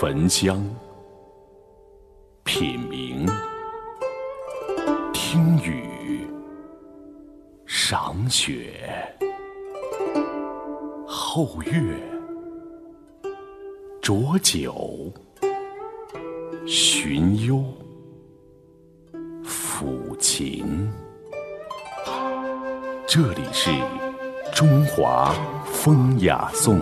焚香、品茗、听雨、赏雪、后月、酌酒、寻幽、抚琴。这里是中华风雅颂。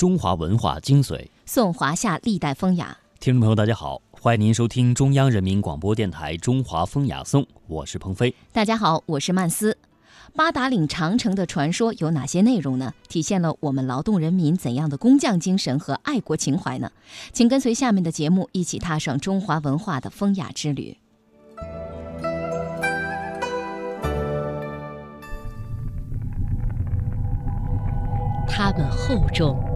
中华文化精髓，颂华夏历代风雅。听众朋友，大家好，欢迎您收听中央人民广播电台《中华风雅颂》，我是鹏飞。大家好，我是曼斯。八达岭长城的传说有哪些内容呢？体现了我们劳动人民怎样的工匠精神和爱国情怀呢？请跟随下面的节目，一起踏上中华文化的风雅之旅。他们厚重，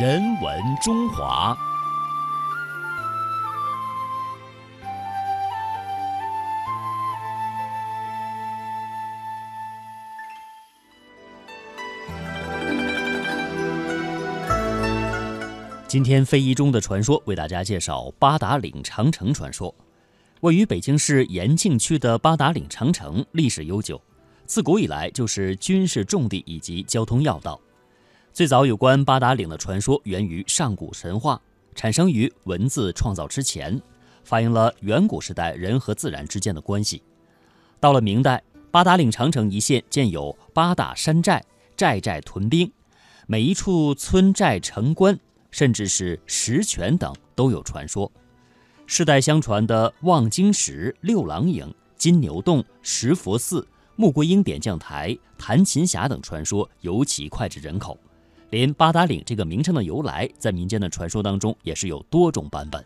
人文中华。今天非遗中的传说为大家介绍八达岭长城传说。位于北京市延庆区的八达岭长城历史悠久，自古以来就是军事重地以及交通要道。最早有关八达岭的传说源于上古神话，产生于文字创造之前，反映了远古时代人和自然之间的关系。到了明代，八达岭长城一线建有八大山寨，寨寨屯兵，每一处村寨城关。甚至是石泉等都有传说，世代相传的望京石、六郎营、金牛洞、石佛寺、穆桂英点将台、弹琴峡等传说尤其脍炙人口。连八达岭这个名称的由来，在民间的传说当中也是有多种版本。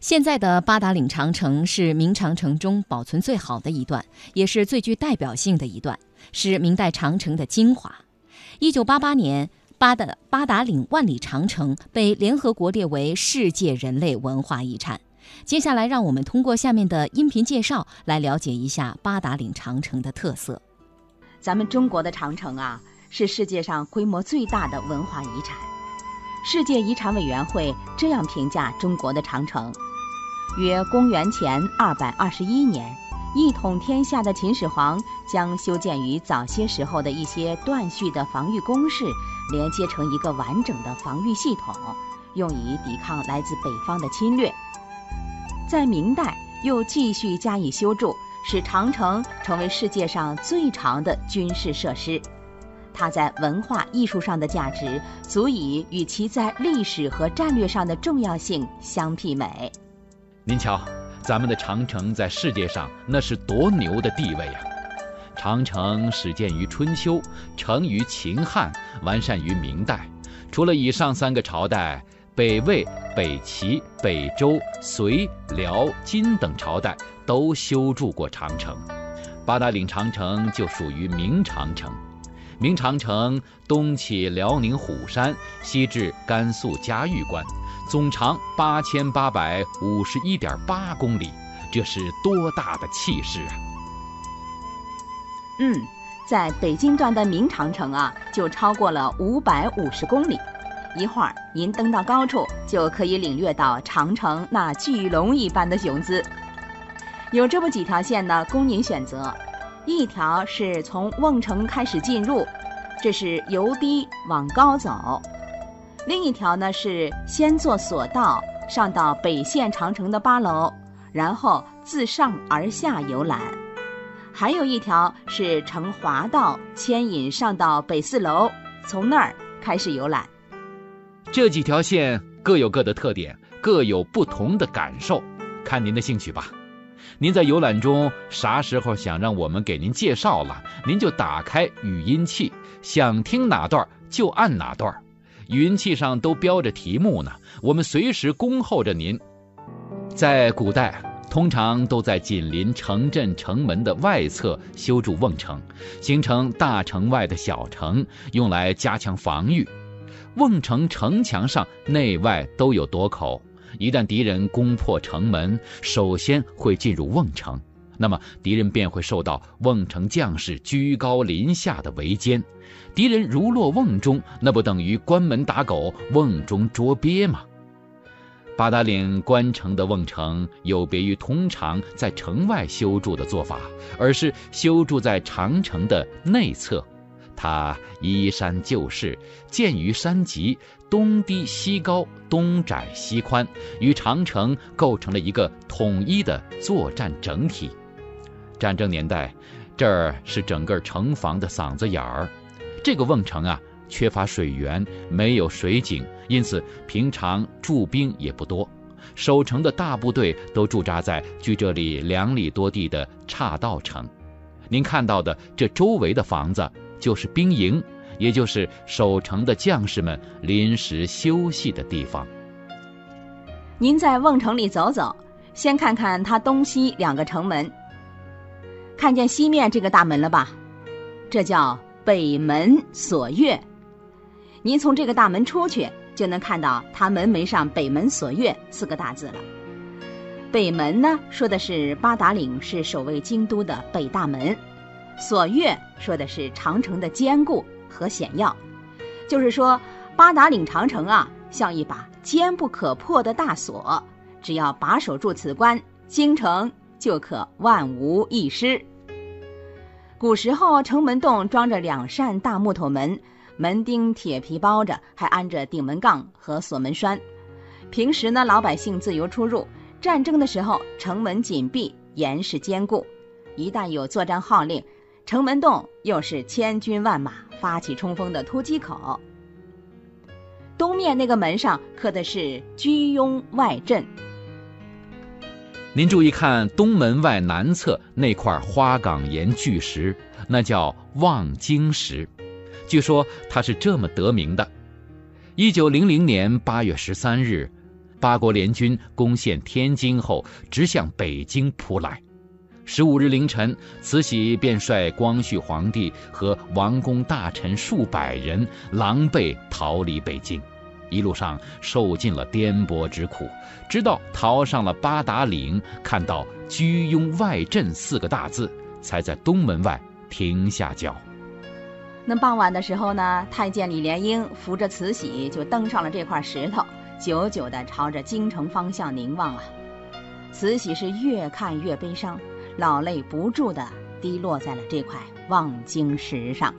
现在的八达岭长城是明长城中保存最好的一段，也是最具代表性的一段，是明代长城的精华。一九八八年。八达八达岭万里长城被联合国列为世界人类文化遗产。接下来，让我们通过下面的音频介绍来了解一下八达岭长城的特色。咱们中国的长城啊，是世界上规模最大的文化遗产。世界遗产委员会这样评价中国的长城：约公元前二百二十一年，一统天下的秦始皇将修建于早些时候的一些断续的防御工事。连接成一个完整的防御系统，用以抵抗来自北方的侵略。在明代又继续加以修筑，使长城成为世界上最长的军事设施。它在文化艺术上的价值，足以与其在历史和战略上的重要性相媲美。您瞧，咱们的长城在世界上那是多牛的地位呀！长城始建于春秋，成于秦汉，完善于明代。除了以上三个朝代，北魏、北齐、北周、隋、辽、金等朝代都修筑过长城。八达岭长城就属于明长城。明长城东起辽宁虎山，西至甘肃嘉峪关，总长八千八百五十一点八公里，这是多大的气势啊！嗯，在北京段的明长城啊，就超过了五百五十公里。一会儿您登到高处，就可以领略到长城那巨龙一般的雄姿。有这么几条线呢，供您选择：一条是从瓮城开始进入，这是由低往高走；另一条呢是先坐索道上到北线长城的八楼，然后自上而下游览。还有一条是乘滑道牵引上到北四楼，从那儿开始游览。这几条线各有各的特点，各有不同的感受，看您的兴趣吧。您在游览中啥时候想让我们给您介绍了，您就打开语音器，想听哪段就按哪段。语音器上都标着题目呢，我们随时恭候着您。在古代，通常都在紧邻城镇城门的外侧修筑瓮城，形成大城外的小城，用来加强防御。瓮城城墙上内外都有垛口，一旦敌人攻破城门，首先会进入瓮城，那么敌人便会受到瓮城将士居高临下的围歼。敌人如落瓮中，那不等于关门打狗、瓮中捉鳖吗？八达岭关城的瓮城有别于通常在城外修筑的做法，而是修筑在长城的内侧。它依山就势，建于山脊，东低西高，东窄西宽，与长城构成了一个统一的作战整体。战争年代，这儿是整个城防的嗓子眼儿。这个瓮城啊，缺乏水源，没有水井，因此平常驻兵也不多。守城的大部队都驻扎在距这里两里多地的岔道城。您看到的这周围的房子，就是兵营，也就是守城的将士们临时休息的地方。您在瓮城里走走，先看看它东西两个城门。看见西面这个大门了吧？这叫。北门锁月，您从这个大门出去，就能看到它门楣上“北门锁月”四个大字了。北门呢，说的是八达岭是守卫京都的北大门；锁月说的是长城的坚固和险要。就是说，八达岭长城啊，像一把坚不可破的大锁，只要把守住此关，京城就可万无一失。古时候，城门洞装着两扇大木头门，门钉铁皮包着，还安着顶门杠和锁门栓。平时呢，老百姓自由出入；战争的时候，城门紧闭，严实坚固。一旦有作战号令，城门洞又是千军万马发起冲锋的突击口。东面那个门上刻的是“居庸外镇”。您注意看东门外南侧那块花岗岩巨石，那叫望京石。据说它是这么得名的：一九零零年八月十三日，八国联军攻陷天津后，直向北京扑来。十五日凌晨，慈禧便率光绪皇帝和王公大臣数百人狼狈逃离北京。一路上受尽了颠簸之苦，直到逃上了八达岭，看到“居庸外镇”四个大字，才在东门外停下脚。那傍晚的时候呢，太监李莲英扶着慈禧就登上了这块石头，久久地朝着京城方向凝望啊。慈禧是越看越悲伤，老泪不住地滴落在了这块望京石上。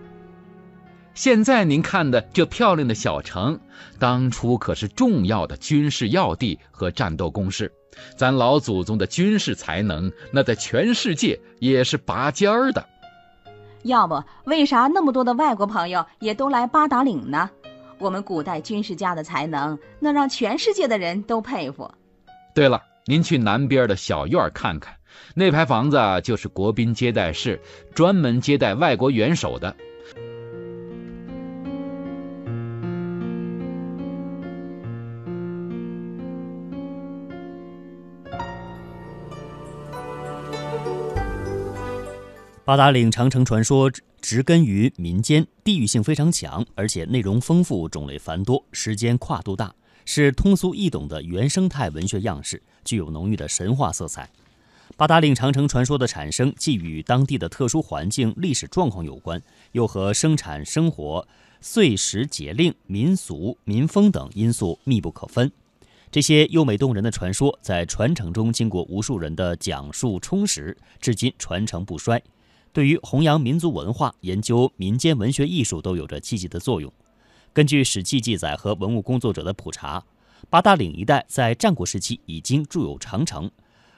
现在您看的这漂亮的小城，当初可是重要的军事要地和战斗工事。咱老祖宗的军事才能，那在全世界也是拔尖儿的。要不为啥那么多的外国朋友也都来八达岭呢？我们古代军事家的才能，那让全世界的人都佩服。对了，您去南边的小院看看，那排房子就是国宾接待室，专门接待外国元首的。八达岭长城传说植根于民间，地域性非常强，而且内容丰富、种类繁多、时间跨度大，是通俗易懂的原生态文学样式，具有浓郁的神话色彩。八达岭长城传说的产生，既与当地的特殊环境、历史状况有关，又和生产生活、岁时节令、民俗民风等因素密不可分。这些优美动人的传说，在传承中经过无数人的讲述充实，至今传承不衰。对于弘扬民族文化、研究民间文学艺术都有着积极的作用。根据《史记》记载和文物工作者的普查，八达岭一带在战国时期已经筑有长城，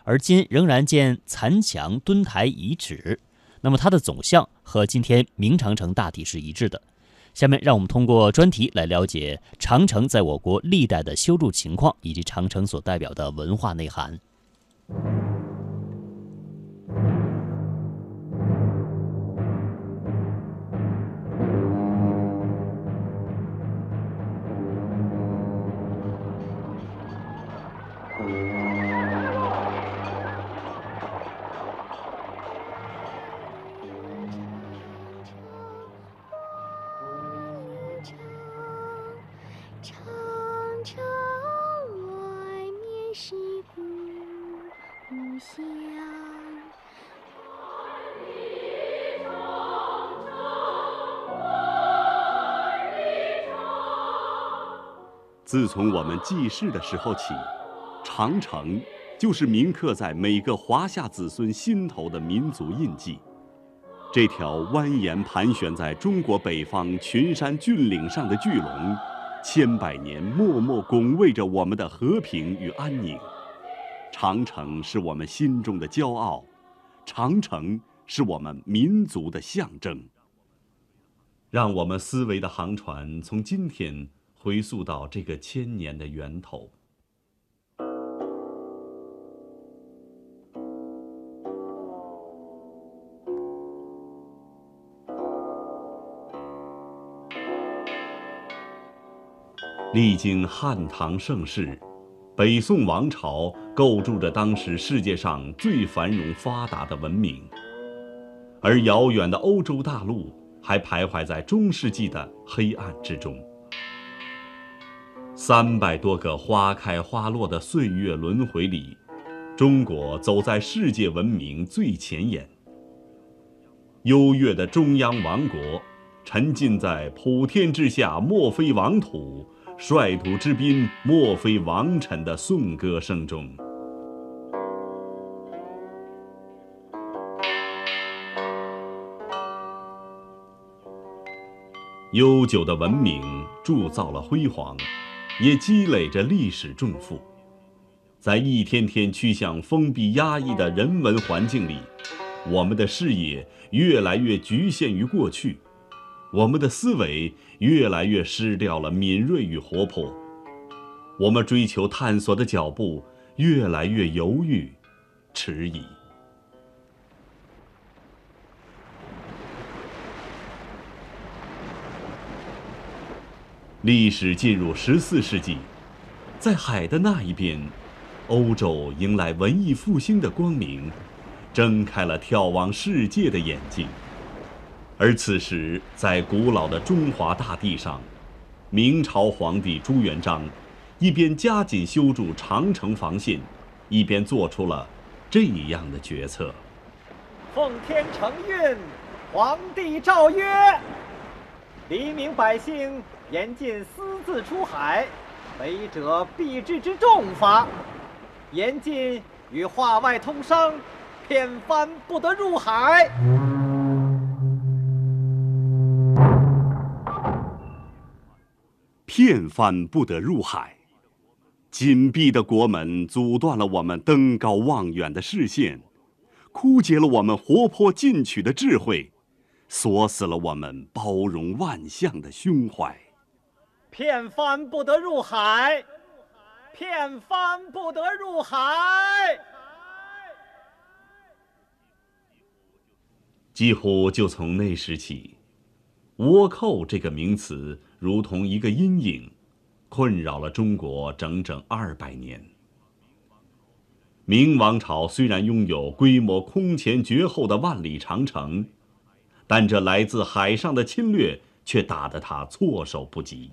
而今仍然见残墙墩台遗址。那么它的走向和今天明长城大体是一致的。下面让我们通过专题来了解长城在我国历代的修筑情况以及长城所代表的文化内涵。自从我们记事的时候起，长城就是铭刻在每个华夏子孙心头的民族印记。这条蜿蜒盘旋在中国北方群山峻岭上的巨龙，千百年默默拱卫着我们的和平与安宁。长城是我们心中的骄傲，长城是我们民族的象征。让我们思维的航船从今天。回溯到这个千年的源头，历经汉唐盛世，北宋王朝构筑着当时世界上最繁荣发达的文明，而遥远的欧洲大陆还徘徊在中世纪的黑暗之中。三百多个花开花落的岁月轮回里，中国走在世界文明最前沿。优越的中央王国，沉浸在“普天之下莫非王土，率土之滨莫非王臣”的颂歌声中。悠久的文明铸造了辉煌。也积累着历史重负，在一天天趋向封闭压抑的人文环境里，我们的视野越来越局限于过去，我们的思维越来越失掉了敏锐与活泼，我们追求探索的脚步越来越犹豫、迟疑。历史进入十四世纪，在海的那一边，欧洲迎来文艺复兴的光明，睁开了眺望世界的眼睛。而此时，在古老的中华大地上，明朝皇帝朱元璋一边加紧修筑长城防线，一边做出了这样的决策：奉天承运，皇帝诏曰，黎民百姓。严禁私自出海，违者必治之重罚。严禁与化外通商，片帆不得入海。片帆不得入海，紧闭的国门阻断了我们登高望远的视线，枯竭了我们活泼进取的智慧，锁死了我们包容万象的胸怀。片帆不得入海，片帆不得入海。几乎就从那时起，“倭寇”这个名词如同一个阴影，困扰了中国整整二百年。明王朝虽然拥有规模空前绝后的万里长城，但这来自海上的侵略却打得他措手不及。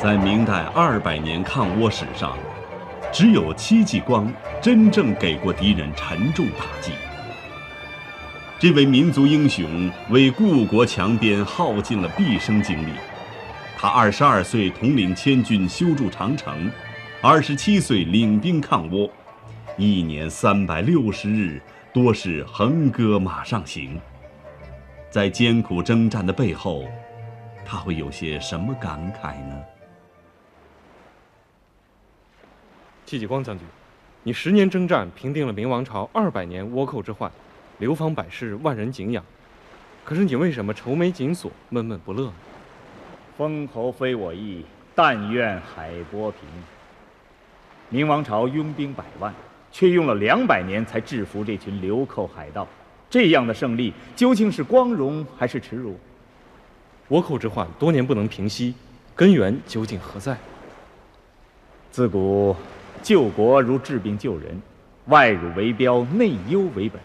在明代二百年抗倭史上，只有戚继光真正给过敌人沉重打击。这位民族英雄为故国强边耗尽了毕生精力。他二十二岁统领千军修筑长城，二十七岁领兵抗倭，一年三百六十日多是横戈马上行。在艰苦征战的背后，他会有些什么感慨呢？戚继光将军，你十年征战，平定了明王朝二百年倭寇之患，流芳百世，万人敬仰。可是你为什么愁眉紧锁，闷闷不乐呢？封侯非我意，但愿海波平。明王朝拥兵百万，却用了两百年才制服这群流寇海盗，这样的胜利究竟是光荣还是耻辱？倭寇之患多年不能平息，根源究竟何在？自古。救国如治病救人，外辱为标，内忧为本。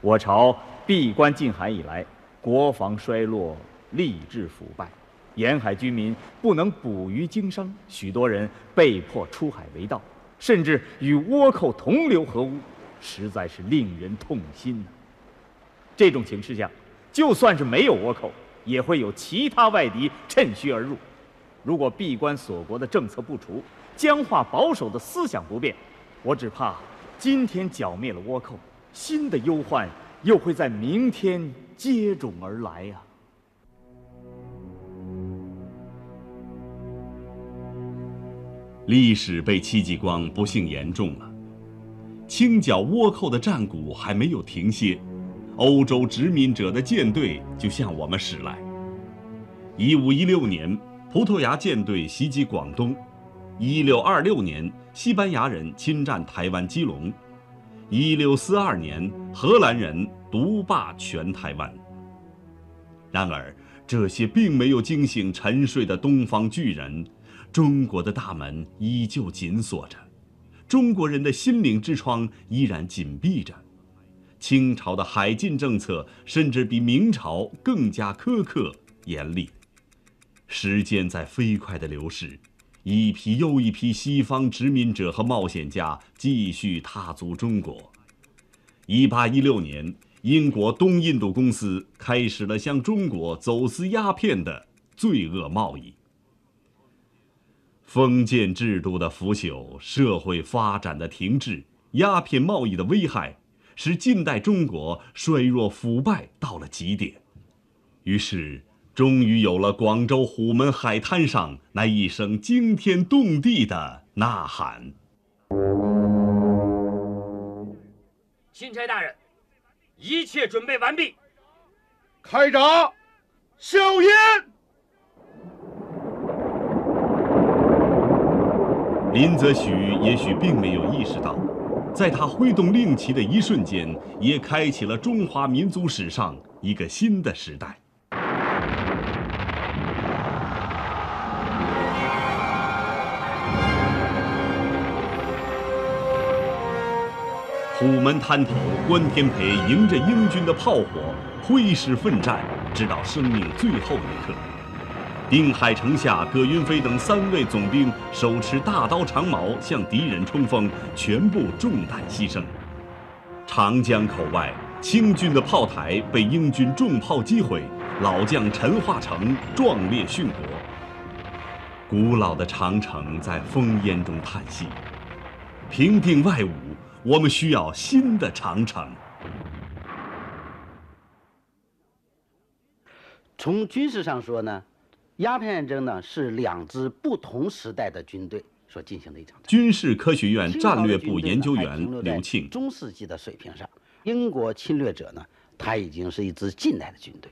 我朝闭关禁海以来，国防衰落，吏治腐败，沿海居民不能捕鱼经商，许多人被迫出海为盗，甚至与倭寇同流合污，实在是令人痛心呐。这种情势下，就算是没有倭寇，也会有其他外敌趁虚而入。如果闭关锁国的政策不除，僵化保守的思想不变，我只怕今天剿灭了倭寇，新的忧患又会在明天接踵而来呀。历史被戚继光不幸言中了。清剿倭寇的战鼓还没有停歇，欧洲殖民者的舰队就向我们驶来。一五一六年，葡萄牙舰队袭击广东；一六二六年，西班牙人侵占台湾基隆；一六四二年，荷兰人独霸全台湾。然而，这些并没有惊醒沉睡的东方巨人。中国的大门依旧紧锁着，中国人的心灵之窗依然紧闭着。清朝的海禁政策甚至比明朝更加苛刻严厉。时间在飞快地流逝，一批又一批西方殖民者和冒险家继续踏足中国。1816年，英国东印度公司开始了向中国走私鸦片的罪恶贸易。封建制度的腐朽，社会发展的停滞，鸦片贸易的危害，使近代中国衰弱腐败到了极点。于是，终于有了广州虎门海滩上那一声惊天动地的呐喊：“钦差大人，一切准备完毕，开闸，硝烟。”林则徐也许并没有意识到，在他挥动令旗的一瞬间，也开启了中华民族史上一个新的时代。虎门滩头，关天培迎着英军的炮火，挥师奋战，直到生命最后一刻。定海城下，葛云飞等三位总兵手持大刀长矛向敌人冲锋，全部中弹牺牲。长江口外，清军的炮台被英军重炮击毁，老将陈化成壮烈殉国。古老的长城在烽烟中叹息：平定外侮，我们需要新的长城。从军事上说呢？鸦片战争呢，是两支不同时代的军队所进行的一场。军事科学院战略部研究员刘庆，中世纪的水平上，英国侵略者呢，他已经是一支近代的军队。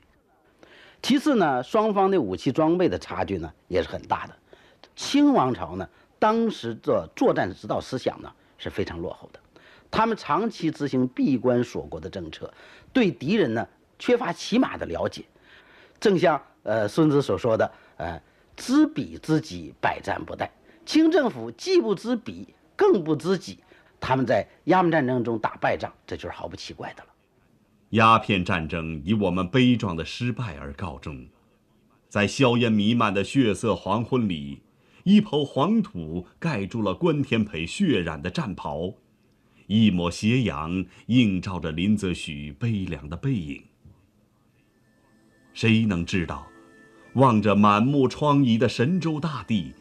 其次呢，双方的武器装备的差距呢，也是很大的。清王朝呢，当时的作战指导思想呢，是非常落后的，他们长期执行闭关锁国的政策，对敌人呢，缺乏起码的了解。正像呃孙子所说的，呃，知彼知己，百战不殆。清政府既不知彼，更不知己，他们在鸦片战争中打败仗，这就是毫不奇怪的了。鸦片战争以我们悲壮的失败而告终，在硝烟弥漫的血色黄昏里，一抔黄土盖住了关天培血染的战袍，一抹斜阳映照着林则徐悲凉的背影。谁能知道，望着满目疮痍的神州大地，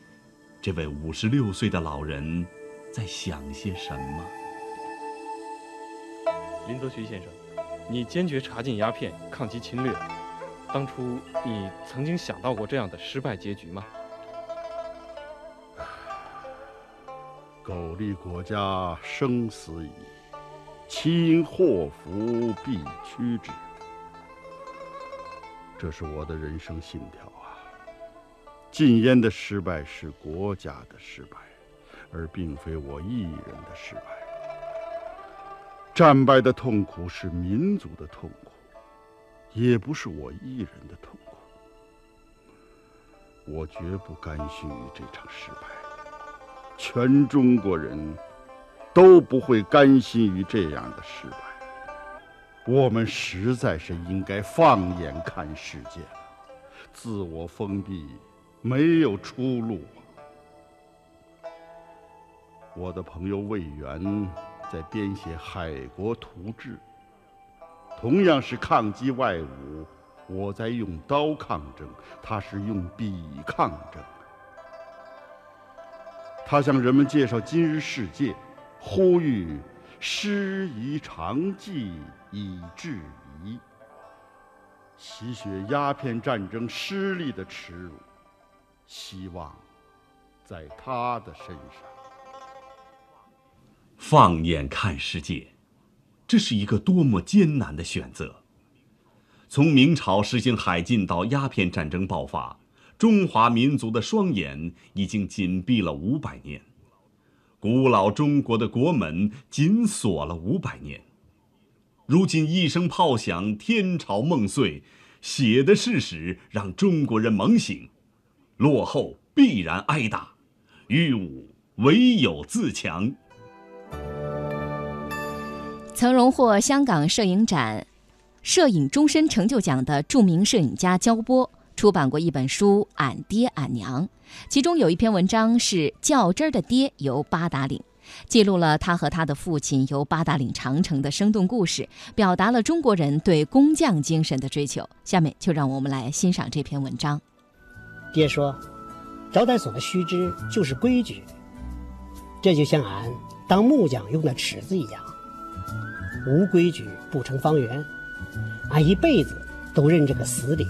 这位五十六岁的老人在想些什么？林则徐先生，你坚决查禁鸦片，抗击侵略，当初你曾经想到过这样的失败结局吗？苟利国家生死以，其因祸福必趋之。这是我的人生信条啊！禁烟的失败是国家的失败，而并非我一人的失败。战败的痛苦是民族的痛苦，也不是我一人的痛苦。我绝不甘心于这场失败，全中国人都不会甘心于这样的失败。我们实在是应该放眼看世界了，自我封闭，没有出路。我的朋友魏源在编写《海国图志》，同样是抗击外侮。我在用刀抗争，他是用笔抗争。他向人们介绍今日世界，呼吁师夷长技以制夷，洗血鸦片战争失利的耻辱，希望在他的身上。放眼看世界，这是一个多么艰难的选择。从明朝实行海禁到鸦片战争爆发，中华民族的双眼已经紧闭了五百年，古老中国的国门紧锁了五百年。如今一声炮响，天朝梦碎，写的事实让中国人猛醒，落后必然挨打，御武唯有自强。曾荣获香港摄影展。摄影终身成就奖的著名摄影家焦波出版过一本书《俺爹俺娘》，其中有一篇文章是《较真儿的爹游八达岭》，记录了他和他的父亲游八达岭长城的生动故事，表达了中国人对工匠精神的追求。下面就让我们来欣赏这篇文章。爹说：“招待所的须知就是规矩，这就像俺当木匠用的尺子一样，无规矩不成方圆。”俺一辈子都认这个死理。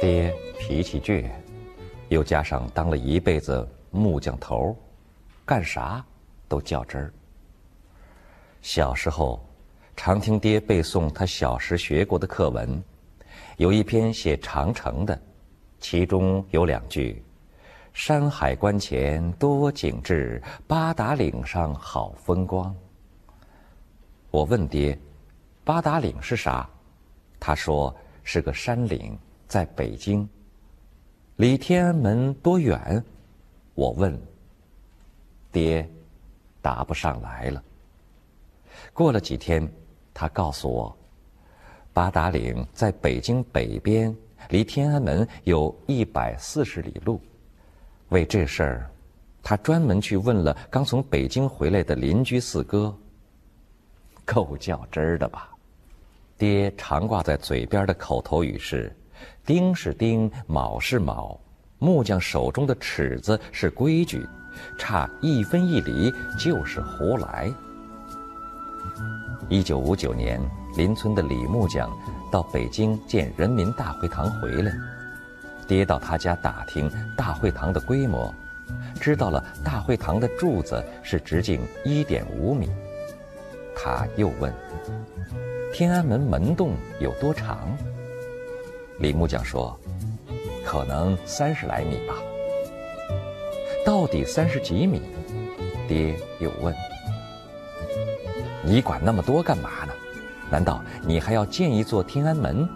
爹脾气倔，又加上当了一辈子木匠头，干啥都较真儿。小时候，常听爹背诵他小时学过的课文。有一篇写长城的，其中有两句：“山海关前多景致，八达岭上好风光。”我问爹：“八达岭是啥？”他说：“是个山岭，在北京。”离天安门多远？我问。爹答不上来了。过了几天，他告诉我。八达岭在北京北边，离天安门有一百四十里路。为这事儿，他专门去问了刚从北京回来的邻居四哥。够较真儿的吧？爹常挂在嘴边的口头语是：“丁是丁，卯是卯，木匠手中的尺子是规矩，差一分一厘就是胡来。”一九五九年。邻村的李木匠到北京建人民大会堂回来，爹到他家打听大会堂的规模，知道了大会堂的柱子是直径一点五米。他又问：“天安门门洞有多长？”李木匠说：“可能三十来米吧。”到底三十几米？爹又问：“你管那么多干嘛呢？”难道你还要建一座天安门？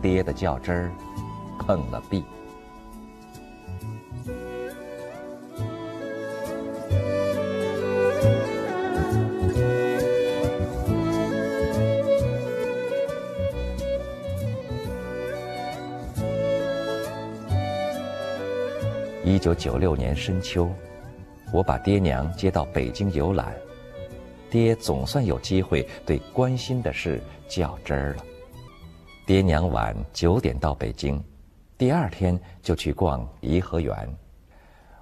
爹的较真儿碰了壁。九六年深秋，我把爹娘接到北京游览。爹总算有机会对关心的事较真儿了。爹娘晚九点到北京，第二天就去逛颐和园。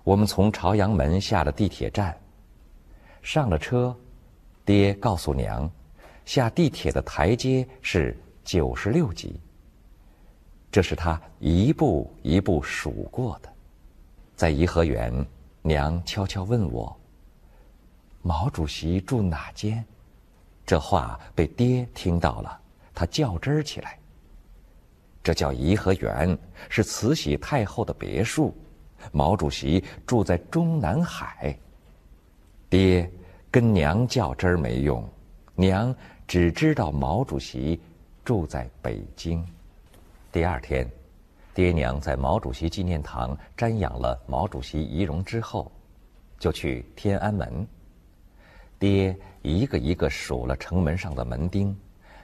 我们从朝阳门下了地铁站，上了车，爹告诉娘，下地铁的台阶是九十六级。这是他一步一步数过的。在颐和园，娘悄悄问我。毛主席住哪间？这话被爹听到了，他较真儿起来。这叫颐和园，是慈禧太后的别墅。毛主席住在中南海。爹跟娘较真儿没用，娘只知道毛主席住在北京。第二天，爹娘在毛主席纪念堂瞻仰了毛主席遗容之后，就去天安门。爹一个一个数了城门上的门钉，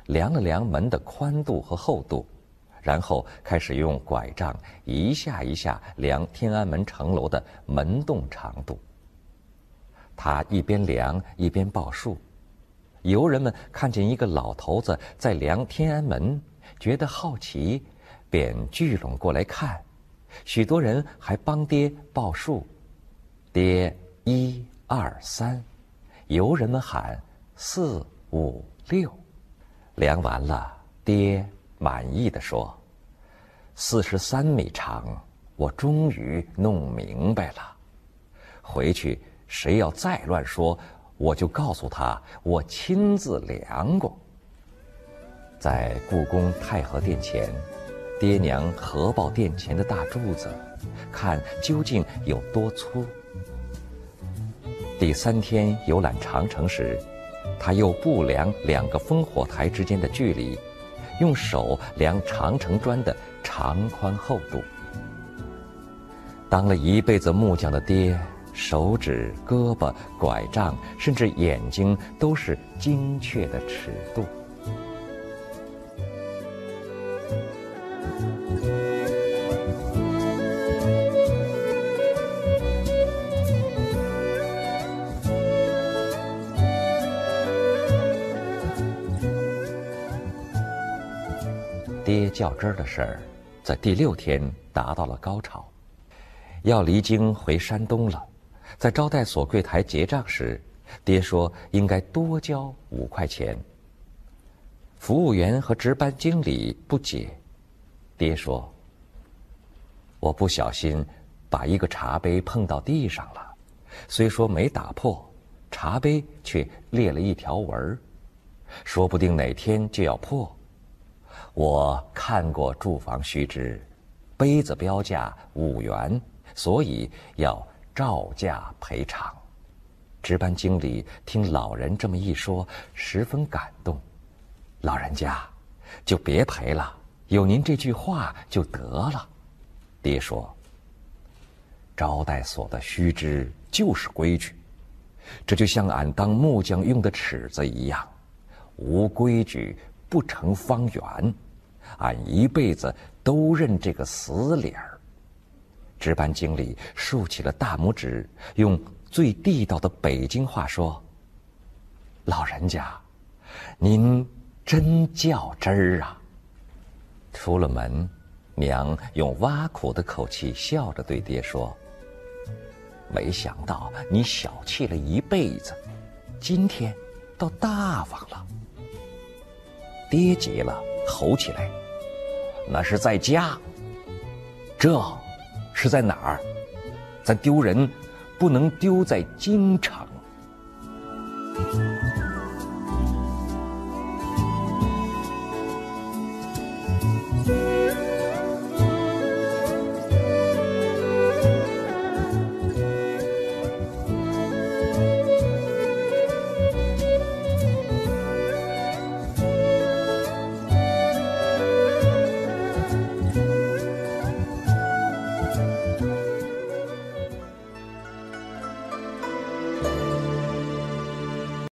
量了量门的宽度和厚度，然后开始用拐杖一下一下量天安门城楼的门洞长度。他一边量一边报数，游人们看见一个老头子在量天安门，觉得好奇，便聚拢过来看。许多人还帮爹报数，爹一二三。游人们喊：“四五六。”量完了，爹满意的说：“四十三米长，我终于弄明白了。回去谁要再乱说，我就告诉他我亲自量过。”在故宫太和殿前，爹娘合抱殿前的大柱子，看究竟有多粗。第三天游览长城时，他又不量两个烽火台之间的距离，用手量长城砖的长宽厚度。当了一辈子木匠的爹，手指、胳膊、拐杖，甚至眼睛，都是精确的尺度。较真儿的事儿，在第六天达到了高潮，要离京回山东了。在招待所柜台结账时，爹说应该多交五块钱。服务员和值班经理不解，爹说：“我不小心把一个茶杯碰到地上了，虽说没打破，茶杯却裂了一条纹儿，说不定哪天就要破。”我看过住房须知，杯子标价五元，所以要照价赔偿。值班经理听老人这么一说，十分感动。老人家，就别赔了，有您这句话就得了。爹说：“招待所的须知就是规矩，这就像俺当木匠用的尺子一样，无规矩不成方圆。”俺一辈子都认这个死理儿。值班经理竖起了大拇指，用最地道的北京话说：“老人家，您真较真儿啊！”出了门，娘用挖苦的口气笑着对爹说：“没想到你小气了一辈子，今天倒大方了。”爹急了吼起来。那是在家这是在哪儿？咱丢人不能丢在京城。